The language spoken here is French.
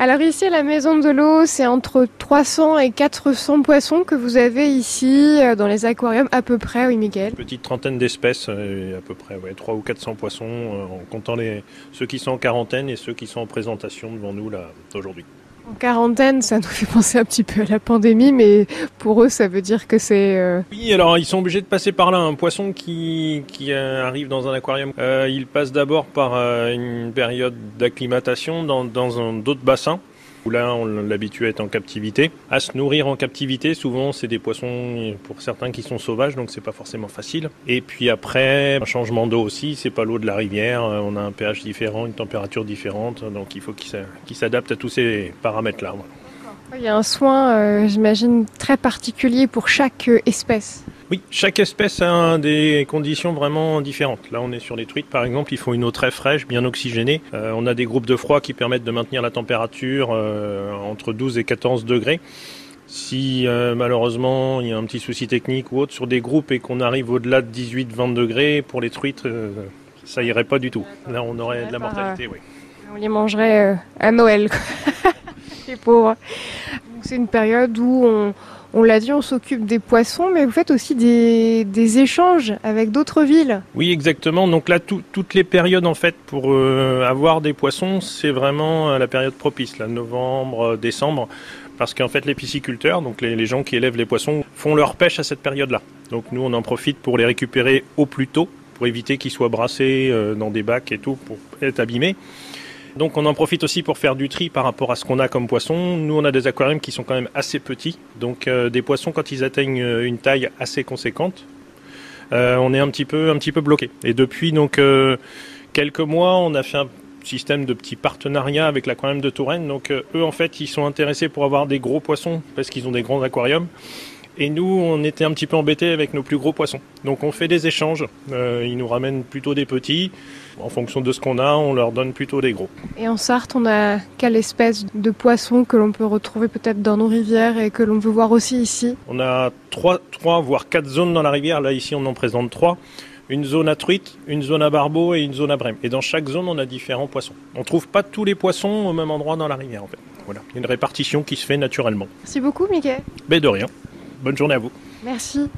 Alors ici à la Maison de l'eau, c'est entre 300 et 400 poissons que vous avez ici euh, dans les aquariums à peu près, oui Miguel Petite trentaine d'espèces, euh, à peu près, ouais, 3 ou 400 poissons, euh, en comptant les, ceux qui sont en quarantaine et ceux qui sont en présentation devant nous là aujourd'hui. En quarantaine, ça nous fait penser un petit peu à la pandémie, mais pour eux, ça veut dire que c'est... euh, Oui, alors ils sont obligés de passer par là. Un poisson qui, euh, arrive dans un aquarium, euh, il passe d'abord par une période d'acclimatation dans, dans un- d'autres bassins. Là, on l'habitue à être en captivité. À se nourrir en captivité, souvent, c'est des poissons, pour certains, qui sont sauvages, donc c'est pas forcément facile. Et puis après, un changement d'eau aussi, c'est pas l'eau de la rivière, euh, on a un pH différent, une température différente, donc il faut qu'il s'a- qu'il s'adapte à tous ces paramètres-là. Il y a un soin, euh, j'imagine, très particulier pour chaque euh, espèce. Oui, chaque espèce a des conditions vraiment différentes. Là, on est sur les truites, par exemple, il faut une eau très fraîche, bien oxygénée. Euh, on a des groupes de froid qui permettent de maintenir la température euh, entre 12 et 14 degrés. Si euh, malheureusement il y a un petit souci technique ou autre sur des groupes et qu'on arrive au-delà de 18-20 degrés, pour les truites, euh, ça irait pas du tout. Là, on aurait de la mortalité, oui. On les mangerait euh, à Noël. les pauvres. C'est une période où on, l'a dit, on s'occupe des poissons, mais vous faites aussi des, échanges avec d'autres villes. Oui, exactement. Donc là, tout- toutes les périodes en fait pour euh, avoir des poissons, c'est vraiment euh, la période propice, là, novembre, euh, décembre, parce qu'en fait les pisciculteurs, donc les, les gens qui élèvent les poissons, font leur pêche à cette période-là. Donc nous, on en profite pour les récupérer au plus tôt, pour éviter qu'ils soient brassés dans des bacs et tout, pour être abîmés. Donc on en profite aussi pour faire du tri par rapport à ce qu'on a comme poisson. Nous, on a des aquariums qui sont quand même assez petits, donc euh, des poissons quand ils atteignent euh, une taille assez conséquente, euh, on est un petit peu, un petit peu bloqué. Et depuis donc quelques mois, on a fait un système de petits partenariats avec l'aquarium de Touraine. Donc eux, en fait, ils sont intéressés pour avoir des gros poissons parce qu'ils ont des grands aquariums. Et nous, on était un petit peu embêtés avec nos plus gros poissons. Donc on fait des échanges. Euh, ils nous ramènent plutôt des petits. En fonction de ce qu'on a, on leur donne plutôt des gros. Et en Sarthe, on a quelle espèce de poisson que l'on peut retrouver peut-être dans nos rivières et que l'on veut voir aussi ici? On a trois, trois, voire quatre zones dans la rivière. Là, ici, on en présente trois. Une zone à truite, une zone à barbeau et une zone à brème. Et dans chaque zone, on a différents poissons. On trouve pas tous les poissons au même endroit dans la rivière, en fait. Voilà. Une répartition qui se fait naturellement. Merci beaucoup, Mickey. Mais de rien. Bonne journée à vous. Merci.